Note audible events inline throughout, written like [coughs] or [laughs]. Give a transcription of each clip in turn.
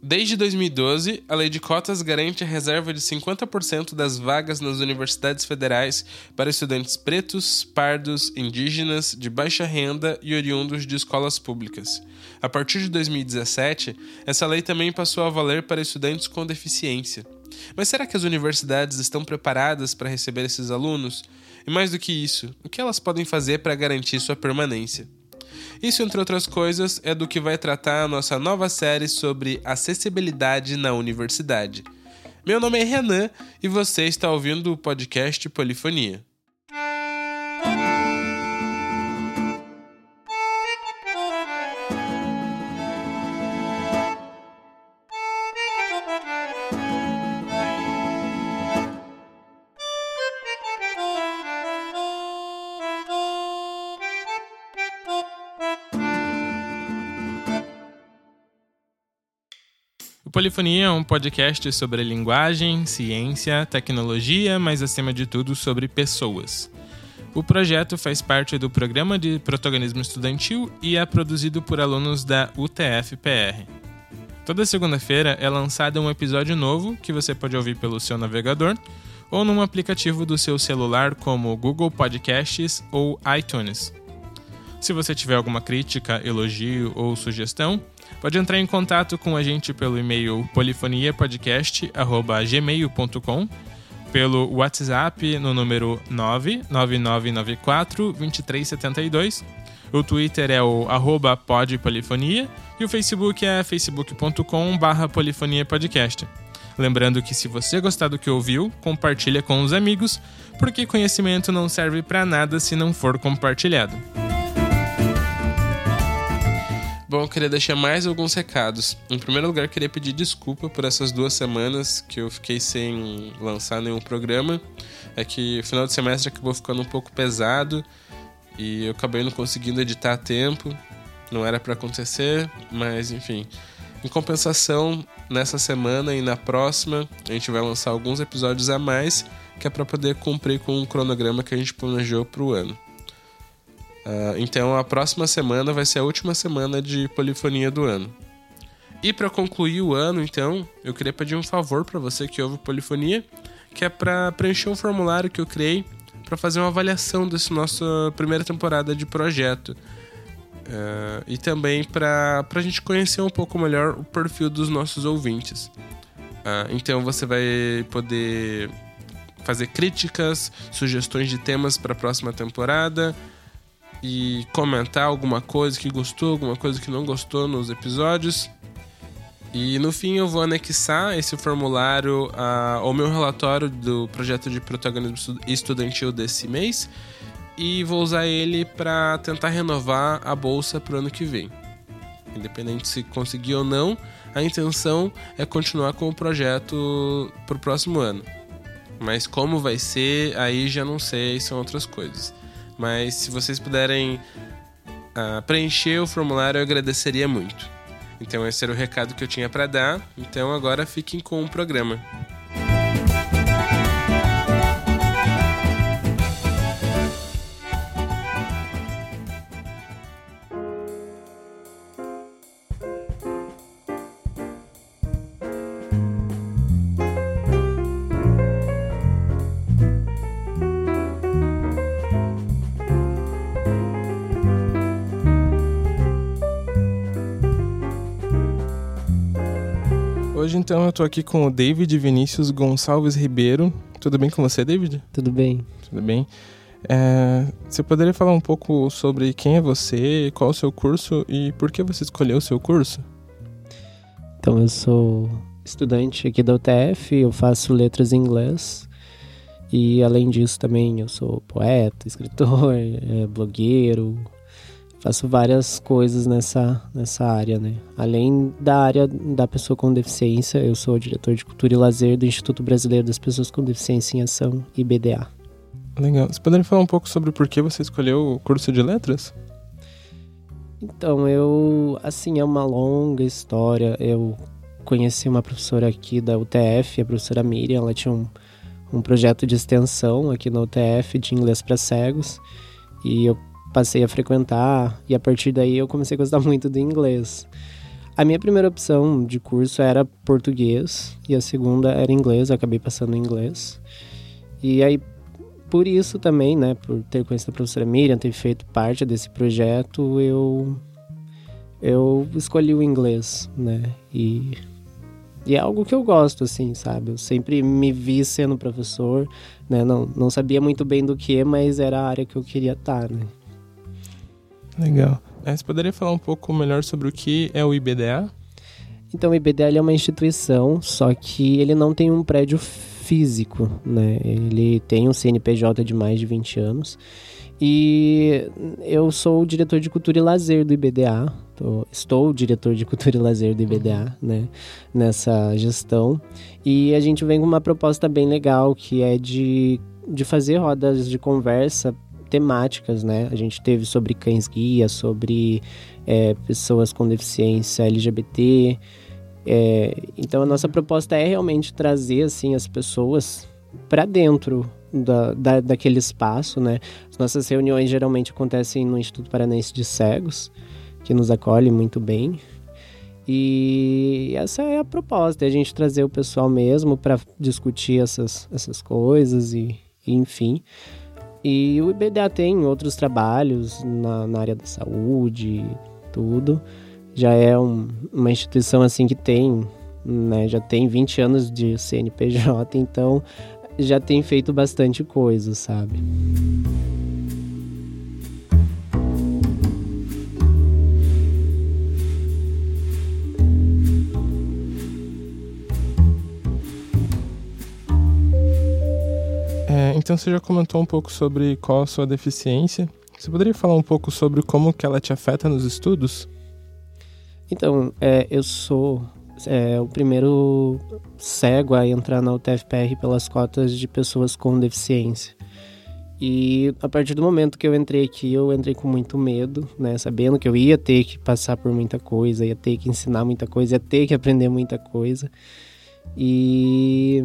Desde 2012, a lei de cotas garante a reserva de 50% das vagas nas universidades federais para estudantes pretos, pardos, indígenas, de baixa renda e oriundos de escolas públicas. A partir de 2017, essa lei também passou a valer para estudantes com deficiência. Mas será que as universidades estão preparadas para receber esses alunos? E mais do que isso, o que elas podem fazer para garantir sua permanência? Isso, entre outras coisas, é do que vai tratar a nossa nova série sobre acessibilidade na universidade. Meu nome é Renan e você está ouvindo o podcast Polifonia. O Polifonia é um podcast sobre linguagem, ciência, tecnologia, mas acima de tudo sobre pessoas. O projeto faz parte do Programa de Protagonismo Estudantil e é produzido por alunos da UTF-PR. Toda segunda-feira é lançado um episódio novo que você pode ouvir pelo seu navegador ou num aplicativo do seu celular como Google Podcasts ou iTunes. Se você tiver alguma crítica, elogio ou sugestão, Pode entrar em contato com a gente pelo e-mail polifoniapodcast.gmail.com, pelo WhatsApp no número 99994 2372. O Twitter é o arroba podpolifonia e o Facebook é facebook.com barra polifoniapodcast. Lembrando que se você gostar do que ouviu, compartilha com os amigos, porque conhecimento não serve para nada se não for compartilhado. Bom, eu queria deixar mais alguns recados. Em primeiro lugar, queria pedir desculpa por essas duas semanas que eu fiquei sem lançar nenhum programa. É que o final de semestre acabou ficando um pouco pesado e eu acabei não conseguindo editar a tempo. Não era para acontecer, mas enfim. Em compensação, nessa semana e na próxima, a gente vai lançar alguns episódios a mais, que é para poder cumprir com o cronograma que a gente planejou para o ano. Uh, então a próxima semana vai ser a última semana de polifonia do ano. E para concluir o ano, então, eu queria pedir um favor para você que ouve polifonia, que é para preencher um formulário que eu criei para fazer uma avaliação dessa nossa primeira temporada de projeto. Uh, e também para a gente conhecer um pouco melhor o perfil dos nossos ouvintes. Uh, então você vai poder fazer críticas, sugestões de temas para a próxima temporada, e comentar alguma coisa que gostou, alguma coisa que não gostou nos episódios. E no fim eu vou anexar esse formulário ao meu relatório do projeto de protagonismo estudantil desse mês e vou usar ele para tentar renovar a bolsa para o ano que vem. Independente se conseguir ou não, a intenção é continuar com o projeto para o próximo ano. Mas como vai ser, aí já não sei, são outras coisas. Mas se vocês puderem uh, preencher o formulário, eu agradeceria muito. Então esse era o recado que eu tinha para dar. Então agora fiquem com o programa. Então, eu tô aqui com o David Vinícius Gonçalves Ribeiro. Tudo bem com você, David? Tudo bem. Tudo bem. É, você poderia falar um pouco sobre quem é você, qual é o seu curso e por que você escolheu o seu curso? Então, eu sou estudante aqui da UTF, eu faço letras em inglês. E além disso, também eu sou poeta, [laughs] escritor, é, blogueiro, faço várias coisas nessa, nessa área, né? Além da área da pessoa com deficiência, eu sou diretor de cultura e lazer do Instituto Brasileiro das Pessoas com Deficiência em Ação, IBDA. Legal. Você poderia falar um pouco sobre por que você escolheu o curso de letras? Então, eu, assim, é uma longa história. Eu conheci uma professora aqui da UTF, a professora Miriam, ela tinha um, um projeto de extensão aqui na UTF de inglês para cegos. E eu passei a frequentar e a partir daí eu comecei a gostar [laughs] muito do inglês. a minha primeira opção de curso era português e a segunda era inglês, eu acabei passando em inglês. E aí, por isso também, né, por ter conhecido a professora Miriam, ter feito parte desse projeto, eu eu escolhi o inglês, né? E, e é algo que eu gosto, assim, sabe? Eu sempre me vi sendo professor, né? Não, não sabia muito bem do que, mas era a área que eu queria estar, né? Legal. É, você poderia falar um pouco melhor sobre o que é o IBDA? Então, o IBDA é uma instituição, só que ele não tem um prédio físico, né? Ele tem um CNPJ de mais de 20 anos. E eu sou o diretor de cultura e lazer do IBDA. Tô, estou o diretor de cultura e lazer do IBDA, né? Nessa gestão. E a gente vem com uma proposta bem legal, que é de, de fazer rodas de conversa temáticas, né? A gente teve sobre cães guia, sobre é, pessoas com deficiência LGBT. É, então a nossa proposta é realmente trazer assim as pessoas para dentro da, da, daquele espaço, né? As nossas reuniões geralmente acontecem no Instituto Paranense de Cegos, que nos acolhe muito bem. E essa é a proposta, é a gente trazer o pessoal mesmo para discutir essas, essas coisas e, e enfim. E o IBDA tem outros trabalhos na, na área da saúde, tudo. Já é um, uma instituição assim que tem, né, já tem 20 anos de CNPJ, então já tem feito bastante coisa, sabe? Então você já comentou um pouco sobre qual a sua deficiência. Você poderia falar um pouco sobre como que ela te afeta nos estudos? Então, é, eu sou é, o primeiro cego a entrar na UTFPR pelas cotas de pessoas com deficiência. E a partir do momento que eu entrei aqui, eu entrei com muito medo, né? Sabendo que eu ia ter que passar por muita coisa, ia ter que ensinar muita coisa, ia ter que aprender muita coisa. E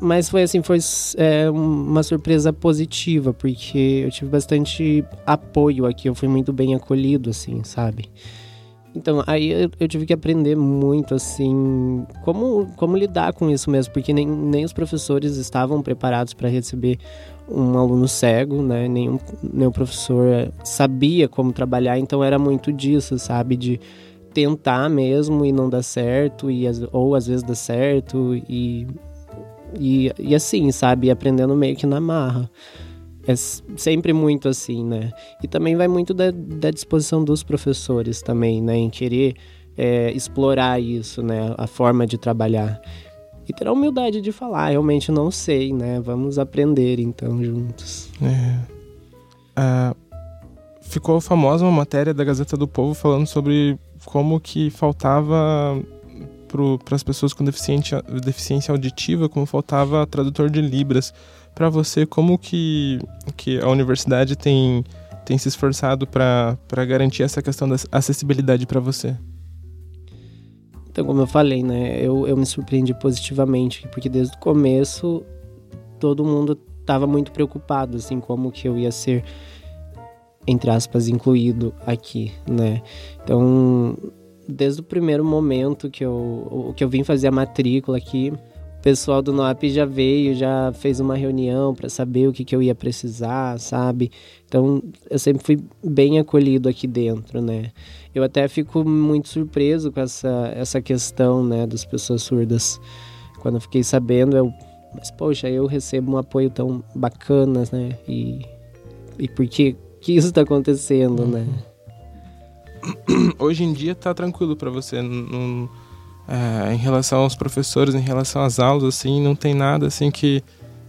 mas foi assim, foi é, uma surpresa positiva, porque eu tive bastante apoio aqui, eu fui muito bem acolhido, assim, sabe? Então, aí eu, eu, tive que aprender muito, assim, como, como lidar com isso mesmo, porque nem, nem os professores estavam preparados para receber um aluno cego, né? Nenhum, nenhum professor sabia como trabalhar, então era muito disso, sabe? De tentar mesmo e não dar certo, e, ou às vezes dá certo, e e, e assim, sabe? Aprendendo meio que na marra. É sempre muito assim, né? E também vai muito da, da disposição dos professores também, né? Em querer é, explorar isso, né? A forma de trabalhar. E ter a humildade de falar, realmente não sei, né? Vamos aprender então juntos. É. Ah, ficou famosa uma matéria da Gazeta do Povo falando sobre como que faltava para as pessoas com deficiência, deficiência auditiva, como faltava tradutor de libras. Para você, como que, que a universidade tem, tem se esforçado para garantir essa questão da acessibilidade para você? Então, como eu falei, né, eu, eu me surpreendi positivamente, porque desde o começo todo mundo estava muito preocupado, assim, como que eu ia ser, entre aspas, incluído aqui, né? Então, desde o primeiro momento que eu, que eu vim fazer a matrícula aqui, o pessoal do NOAP já veio, já fez uma reunião para saber o que, que eu ia precisar, sabe? Então eu sempre fui bem acolhido aqui dentro, né? Eu até fico muito surpreso com essa, essa questão, né, das pessoas surdas. Quando eu fiquei sabendo, eu. Mas, poxa, eu recebo um apoio tão bacana, né? E, e por que, que isso está acontecendo, né? uhum. né? [clears throat] hoje em dia tá tranquilo para você. é, em relação aos professores, em relação às aulas, assim, não tem nada assim que,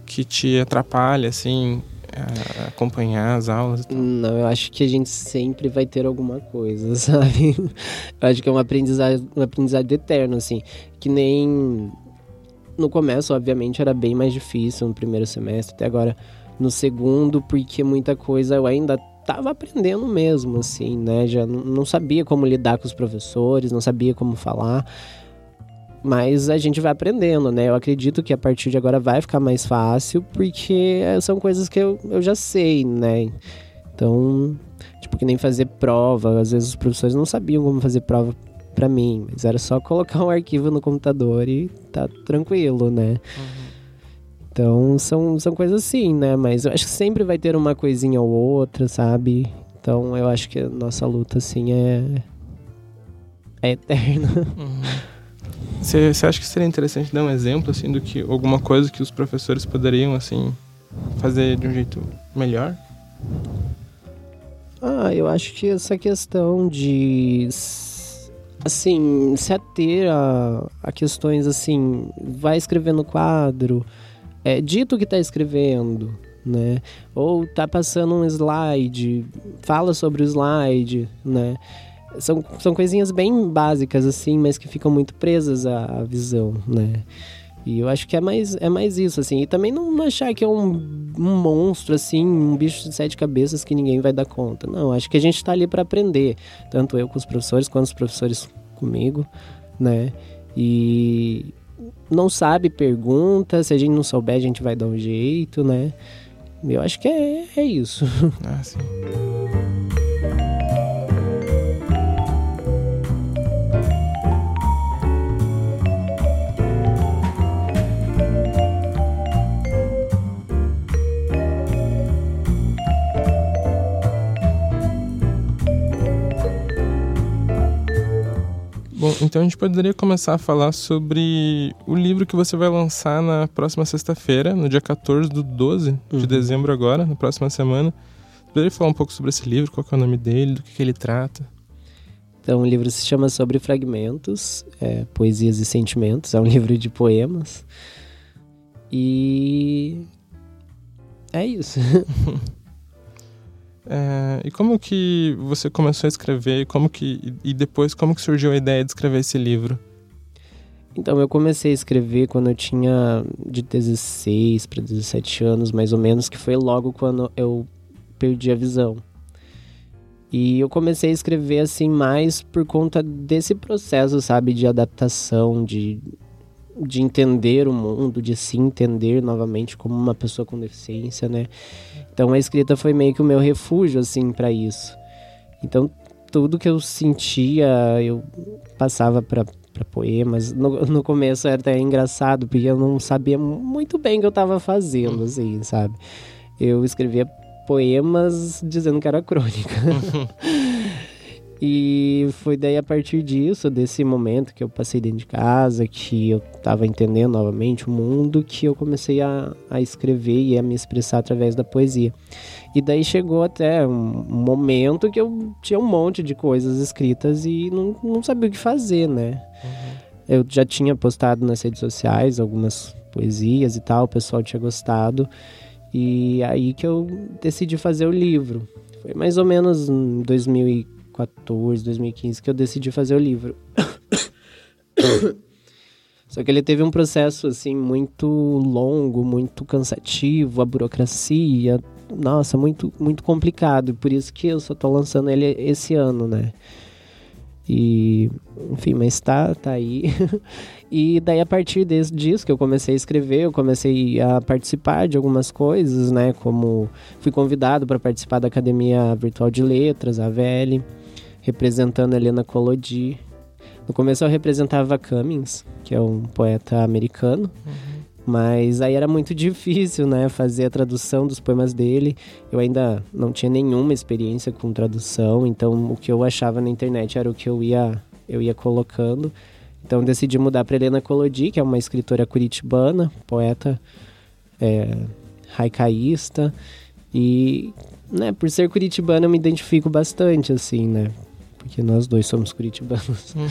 que te atrapalha, assim, é, acompanhar as aulas? Não, eu acho que a gente sempre vai ter alguma coisa, [laughs] sabe? Eu acho que é um aprendizado, um aprendizado eterno, assim. Que nem no começo, obviamente, era bem mais difícil no primeiro semestre, até agora no segundo, porque muita coisa eu ainda estava aprendendo mesmo, assim, né? Já não sabia como lidar com os professores, não sabia como falar. Mas a gente vai aprendendo, né? Eu acredito que a partir de agora vai ficar mais fácil, porque são coisas que eu, eu já sei, né? Então, tipo, que nem fazer prova. Às vezes os professores não sabiam como fazer prova para mim, mas era só colocar um arquivo no computador e tá tranquilo, né? Uhum. Então são, são coisas assim, né? Mas eu acho que sempre vai ter uma coisinha ou outra, sabe? Então eu acho que a nossa luta, assim, é. é eterna. [laughs] Você uhum. acha que seria interessante dar um exemplo, assim, do que alguma coisa que os professores poderiam, assim, fazer de um jeito melhor? Ah, eu acho que essa questão de assim, se ater a, a questões assim, vai escrever no quadro, é dito que está escrevendo, né? Ou tá passando um slide, fala sobre o slide, né? São, são coisinhas bem básicas assim, mas que ficam muito presas à, à visão, né? E eu acho que é mais, é mais isso, assim. E também não achar que é um, um monstro, assim, um bicho de sete cabeças que ninguém vai dar conta. Não, acho que a gente está ali para aprender. Tanto eu com os professores, quanto os professores comigo, né? E não sabe, pergunta. Se a gente não souber, a gente vai dar um jeito, né? Eu acho que é, é isso. Ah, sim. Então a gente poderia começar a falar sobre o livro que você vai lançar na próxima sexta-feira, no dia 14 do 12 uhum. de dezembro agora, na próxima semana. Poderia falar um pouco sobre esse livro, qual é o nome dele, do que, que ele trata? Então, o livro se chama Sobre Fragmentos, é, Poesias e Sentimentos, é um [laughs] livro de poemas. E é isso. [laughs] É, e como que você começou a escrever? Como que e depois como que surgiu a ideia de escrever esse livro? Então eu comecei a escrever quando eu tinha de 16 para 17 anos, mais ou menos, que foi logo quando eu perdi a visão. E eu comecei a escrever assim mais por conta desse processo, sabe, de adaptação, de de entender o mundo, de se entender novamente como uma pessoa com deficiência, né? Então a escrita foi meio que o meu refúgio assim para isso. Então tudo que eu sentia, eu passava para poemas. No, no começo era até engraçado, porque eu não sabia muito bem o que eu estava fazendo, assim, sabe? Eu escrevia poemas dizendo que era crônica. [laughs] E foi daí a partir disso, desse momento que eu passei dentro de casa, que eu estava entendendo novamente o mundo, que eu comecei a, a escrever e a me expressar através da poesia. E daí chegou até um momento que eu tinha um monte de coisas escritas e não, não sabia o que fazer, né? Uhum. Eu já tinha postado nas redes sociais algumas poesias e tal, o pessoal tinha gostado. E aí que eu decidi fazer o livro. Foi mais ou menos em 2014. 2014, 2015 que eu decidi fazer o livro. [coughs] Só que ele teve um processo assim muito longo, muito cansativo, a burocracia, nossa, muito muito complicado, por isso que eu só tô lançando ele esse ano, né? E, enfim, mas tá, tá aí. [laughs] e daí a partir desse, disso que eu comecei a escrever, eu comecei a participar de algumas coisas, né? Como fui convidado para participar da Academia Virtual de Letras, a VL representando a Helena Collodi. No começo eu representava Cummings, que é um poeta americano, uhum. mas aí era muito [laughs] difícil, né, fazer a tradução dos poemas dele. Eu ainda não tinha nenhuma experiência com tradução, então o que eu achava na internet era o que eu ia eu ia colocando. Então decidi mudar para Helena Collodi, que é uma escritora curitibana, poeta é, haicaísta e né, por ser curitibana eu me identifico bastante assim, né? Porque nós dois somos curitibanos. Uhum.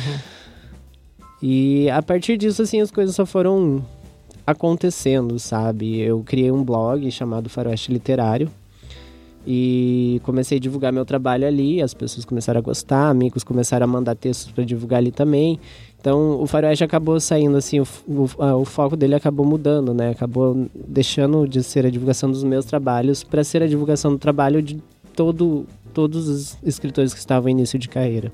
E a partir disso, assim, as coisas só foram acontecendo, sabe? Eu criei um blog chamado Faroeste Literário e comecei a divulgar meu trabalho ali, as pessoas começaram a gostar, amigos começaram a mandar textos para divulgar ali também. Então o Faroeste acabou saindo assim, o, o, o, foco dele acabou mudando, né? Acabou deixando de ser a divulgação dos meus trabalhos para ser a divulgação do trabalho de todo todos os escritores que estavam em início de carreira.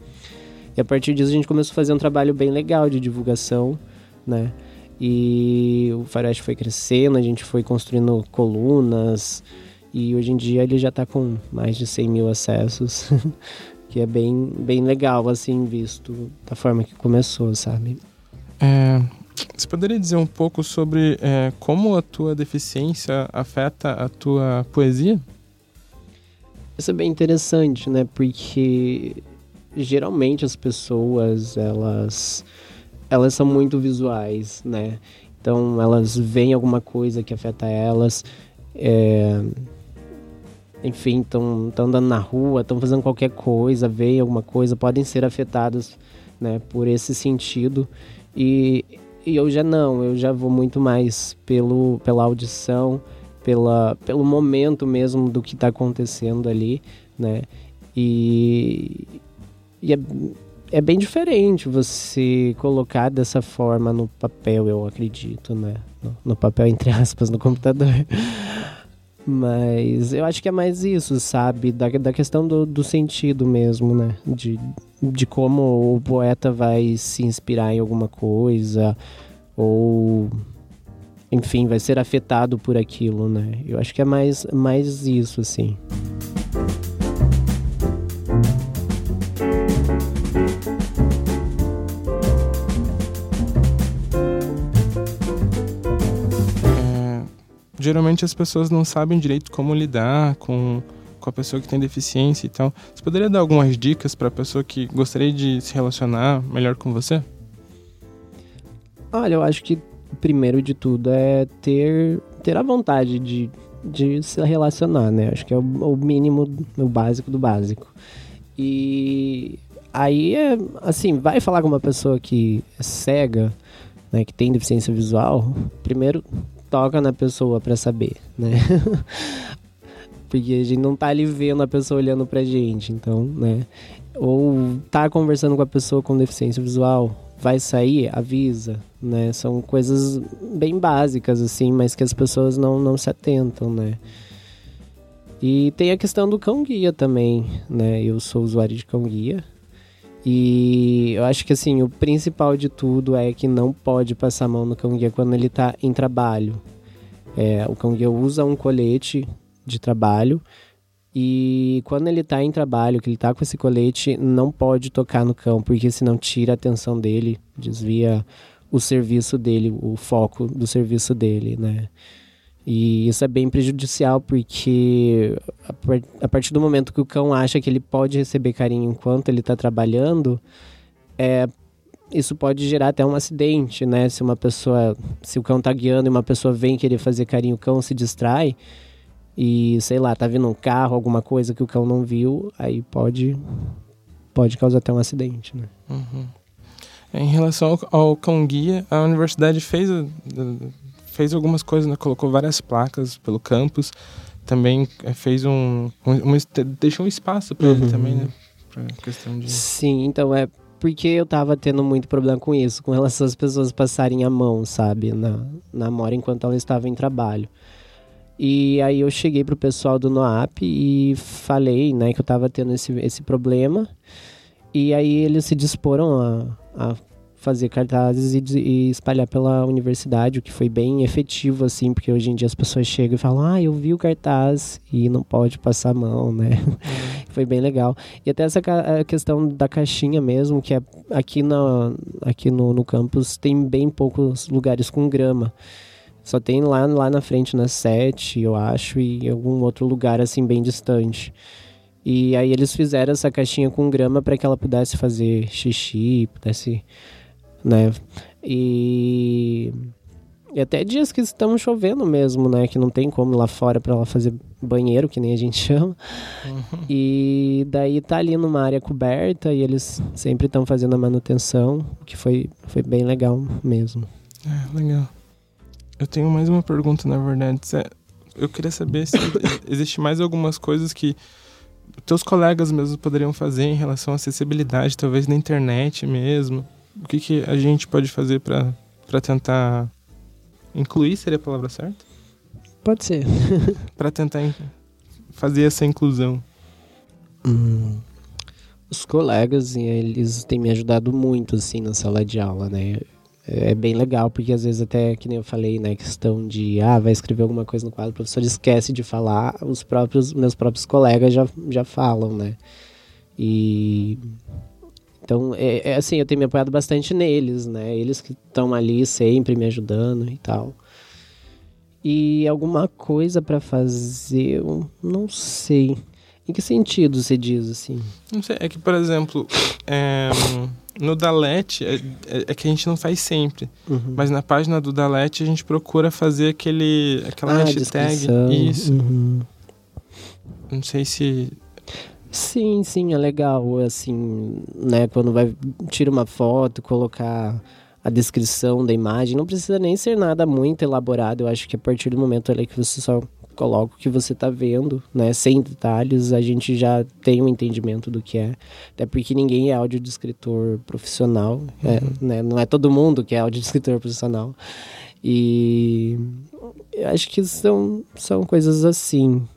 E a partir disso a gente começou a fazer um trabalho bem legal de divulgação, né? E o Faroeste foi crescendo, a gente foi construindo colunas e hoje em dia ele já está com mais de 100 mil acessos, [laughs] que é bem, bem legal, assim, visto da forma que começou, sabe? É, você poderia dizer um pouco sobre é, como a tua deficiência afeta a tua poesia? Isso é bem interessante, né? Porque geralmente as pessoas, elas, elas são muito visuais, né? Então elas veem alguma coisa que afeta elas, é... enfim, estão andando na rua, estão fazendo qualquer coisa, veem alguma coisa, podem ser afetadas né, por esse sentido. E, e eu já não, eu já vou muito mais pelo, pela audição, pela, pelo momento mesmo do que está acontecendo ali, né? E, e é, é bem diferente você colocar dessa forma no papel, eu acredito, né? No, no papel, entre aspas, no computador. [laughs] Mas eu acho que é mais isso, sabe? Da, da questão do, do sentido mesmo, né? De, de como o poeta vai se inspirar em alguma coisa, ou. Enfim, vai ser afetado por aquilo, né? Eu acho que é mais, mais isso, assim. geralmente as pessoas não sabem direito como lidar com, com a pessoa que tem deficiência e tal. Você poderia dar algumas dicas para a pessoa que gostaria de se relacionar melhor com você? Olha, eu acho que primeiro de tudo é ter, ter a vontade de, de se relacionar, né? Acho que é o, o mínimo, o básico do básico. E aí é assim, vai falar com uma pessoa que é cega, né, que tem deficiência visual, primeiro toca na pessoa para saber, né? [laughs] Porque a gente não tá ali vendo a pessoa olhando pra gente, então, né? Ou tá conversando com a pessoa com deficiência visual, vai sair, avisa, né? São coisas bem básicas, assim, mas que as pessoas não, não se atentam, né? E tem a questão do cão guia também, né? Eu sou usuário de cão guia, e eu acho que assim, o principal de tudo é que não pode passar a mão no cão guia quando ele está em trabalho. É, o cão guia usa um colete de trabalho e quando ele está em trabalho, que ele está com esse colete, não pode tocar no cão, porque senão tira a atenção dele, desvia o serviço dele, o foco do serviço dele, né? E isso é bem prejudicial porque a partir do momento que o cão acha que ele pode receber carinho enquanto ele está trabalhando, é, isso pode gerar até um acidente, né? Se uma pessoa, se o cão está guiando e uma pessoa vem querer fazer carinho, o cão se distrai e sei lá, tá vindo um carro, alguma coisa que o cão não viu, aí pode pode causar até um acidente, né? Uhum. Em relação ao, ao cão guia, a universidade fez fez algumas coisas, né? colocou várias placas pelo campus, também é, fez um, um, um deixou um espaço para uhum. ele também, né? Pra questão de... Sim, então é porque eu tava tendo muito problema com isso, com relação às pessoas passarem a mão, sabe, na, na mora enquanto ela estava em trabalho. E aí eu cheguei pro pessoal do NOAP e falei, né, que eu tava tendo esse, esse problema. E aí eles se disporam a, a fazer cartazes e, e, espalhar pela universidade, o que foi bem efetivo, assim, porque hoje em dia as pessoas chegam e falam, ah, eu vi o cartaz e não pode passar a mão, né? Uhum. [laughs] foi bem legal. E até essa questão da caixinha mesmo, que é aqui, na, aqui no, no campus tem bem poucos lugares com grama. Só tem lá, lá na frente, na sete, eu acho, e em algum outro lugar, assim, bem distante. E aí eles fizeram essa caixinha com grama para que ela pudesse fazer xixi, pudesse né? E, e até dias que estão chovendo mesmo, né? Que não tem como ir lá fora para ela fazer banheiro, que nem a gente [laughs] chama. Uhum. E daí tá ali numa área coberta e eles sempre estão fazendo a manutenção, que foi, foi bem legal mesmo. É, legal. Eu tenho mais uma pergunta, na verdade. Eu queria saber se [coughs] existe mais algumas coisas que teus colegas mesmo poderiam fazer em relação à acessibilidade, talvez na internet mesmo o que, que a gente pode fazer para tentar incluir, seria a palavra certa? Pode ser. [laughs] para tentar fazer essa inclusão. Hum, os colegas, eles têm me ajudado muito, assim, na sala de aula, né? É bem legal, porque às vezes até, que nem eu falei, né, questão de, ah, vai escrever alguma coisa no quadro, o professor esquece de falar, os próprios, meus próprios colegas já, já falam, né? E então, é, é, assim, eu tenho me apoiado bastante neles, né? Eles que estão ali sempre me ajudando e tal. E alguma coisa para fazer, eu não sei. Em que sentido você diz assim? Não sei, é que, por exemplo, é, no Dalete é, é, é, que a gente não faz sempre. Uhum. Mas na página do Dalete a gente procura fazer aquele, aquela ah, hashtag. Isso. Uhum. Não sei se Sim, sim, é legal, assim, né, quando vai tira uma foto, colocar a descrição da imagem, não precisa nem ser nada muito elaborado, eu acho que a partir do momento ali que você só coloca o que você está vendo, né, sem detalhes, a gente já tem um entendimento do que é, até porque ninguém é audiodescritor profissional, é, uhum. é, né, não é todo mundo que é audiodescritor profissional, e eu acho que são, são coisas assim,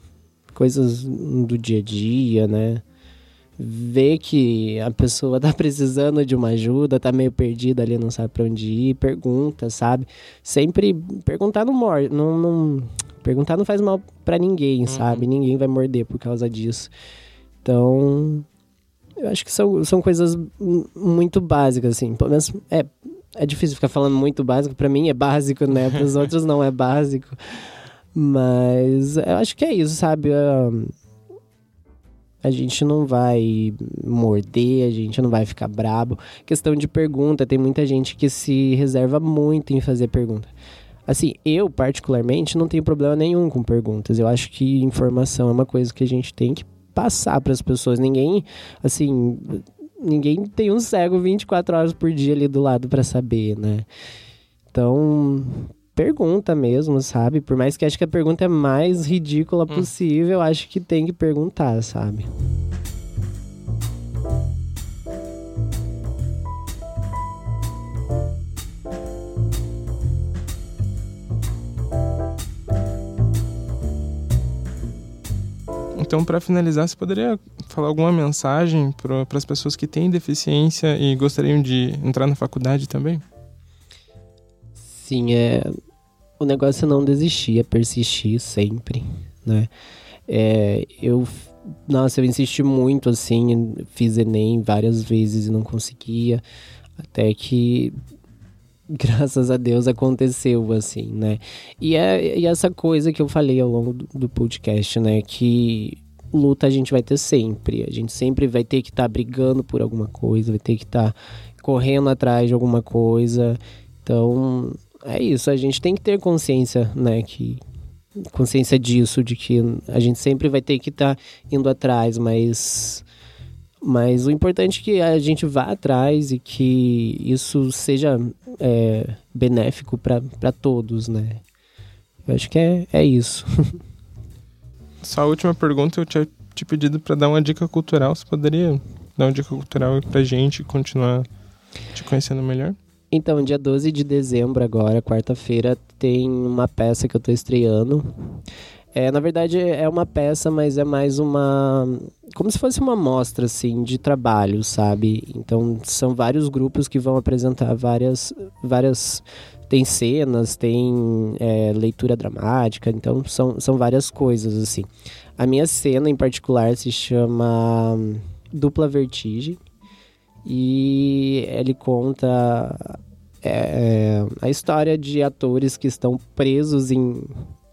coisas do dia a dia, né? Ver que a pessoa [laughs] tá precisando de uma ajuda, tá meio perdida ali, não sabe para onde ir, pergunta, sabe? Sempre perguntar não morde, não, não perguntar não faz mal para ninguém, uhum. sabe? Ninguém vai morder por causa disso. Então, eu acho que são, são coisas muito básicas, assim. Pelo menos é, é difícil ficar falando muito básico. para mim é básico, né? [laughs] Para os outros não é básico. Mas eu acho que é isso, sabe? A gente não vai morder, a gente não vai ficar brabo. Questão de pergunta, tem muita gente que se reserva muito em fazer pergunta. Assim, eu particularmente não tenho problema nenhum com perguntas. Eu acho que informação é uma coisa que a gente tem que passar para as pessoas. Ninguém, assim, ninguém tem um cego 24 horas por dia ali do lado para saber, né? Então, pergunta mesmo, sabe? Por mais que acho que a pergunta é mais ridícula hum. possível, acho que tem que perguntar, sabe? Então, para finalizar, você poderia falar alguma mensagem para as pessoas que têm deficiência e gostariam de entrar na faculdade também? Sim, é, o negócio é não desistir, é persistir sempre, né? É, eu, nossa, eu insisti muito, assim, fiz Enem várias vezes e não conseguia, até que, [laughs] graças a Deus, aconteceu, assim, né? E, é, e essa coisa que eu falei ao longo do, do podcast, né? Que luta a gente vai ter sempre, a gente sempre vai ter que estar tá brigando por alguma coisa, vai ter que estar tá correndo atrás de alguma coisa, então é isso, a gente tem que ter consciência, né, que consciência disso, de que a gente sempre vai ter que estar tá indo atrás, mas mas o importante é que a gente vá atrás e que isso seja é, benéfico para todos, né? Eu acho que é, é isso. [laughs] Só a última pergunta, eu tinha te pedido para dar uma dica cultural. Você poderia dar uma dica cultural pra gente continuar te conhecendo melhor? Então, dia 12 de dezembro, agora, quarta-feira, tem uma peça que eu tô estreando. É, na verdade, é uma peça, mas é mais uma. Como se fosse uma mostra, assim, de trabalho, sabe? Então, são vários grupos que vão apresentar várias. várias tem cenas, tem é, leitura dramática, então são, são várias coisas, assim. A minha cena, em particular, se chama Dupla Vertigem. E ele conta é, é, a história de atores que estão presos em,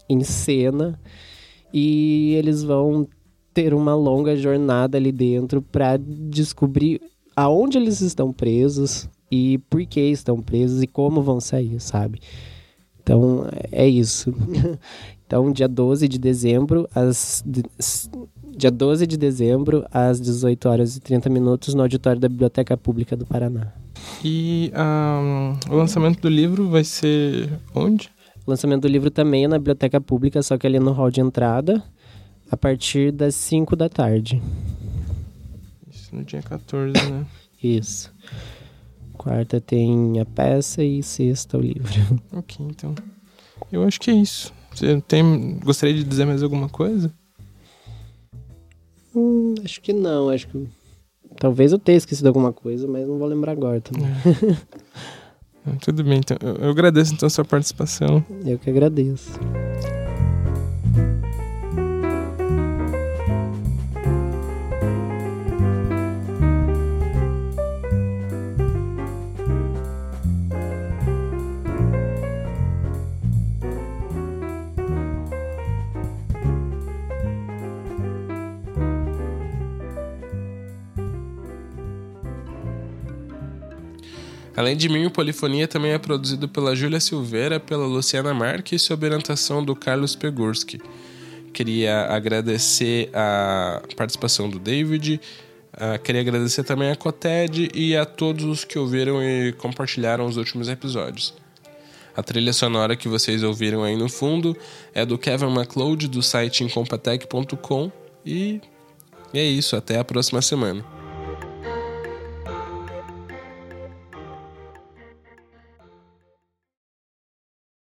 em cena e eles vão ter uma longa jornada ali dentro para descobrir aonde eles estão presos e por que estão presos e como vão sair, sabe? Então é isso. [laughs] então, dia 12 de dezembro, às dia 12 de dezembro, às 18 horas e 30 minutos, no auditório da Biblioteca Pública do Paraná. E um, o lançamento do livro vai ser onde? O lançamento do livro também é na Biblioteca Pública, só que ali no hall de entrada, a partir das 5 da tarde. Isso no dia 14, né? Isso. Quarta tem a peça e sexta o livro. [laughs] Ok, então. Eu acho que é isso. Você tem, gostaria de dizer mais alguma coisa? Hum, acho que não, acho que. Talvez eu tenha esquecido alguma coisa, mas não vou lembrar agora também. É. [laughs] Tudo bem, então. Eu agradeço então a sua participação. Eu que agradeço. Além de mim, o Polifonia também é produzido pela Júlia Silveira, pela Luciana Marques e sob orientação do Carlos Pegurski. Queria agradecer a participação do David, queria agradecer também a Coted e a todos os que ouviram e compartilharam os últimos episódios. A trilha sonora que vocês ouviram aí no fundo é do Kevin MacLeod do site incompatec.com e é isso, até a próxima semana.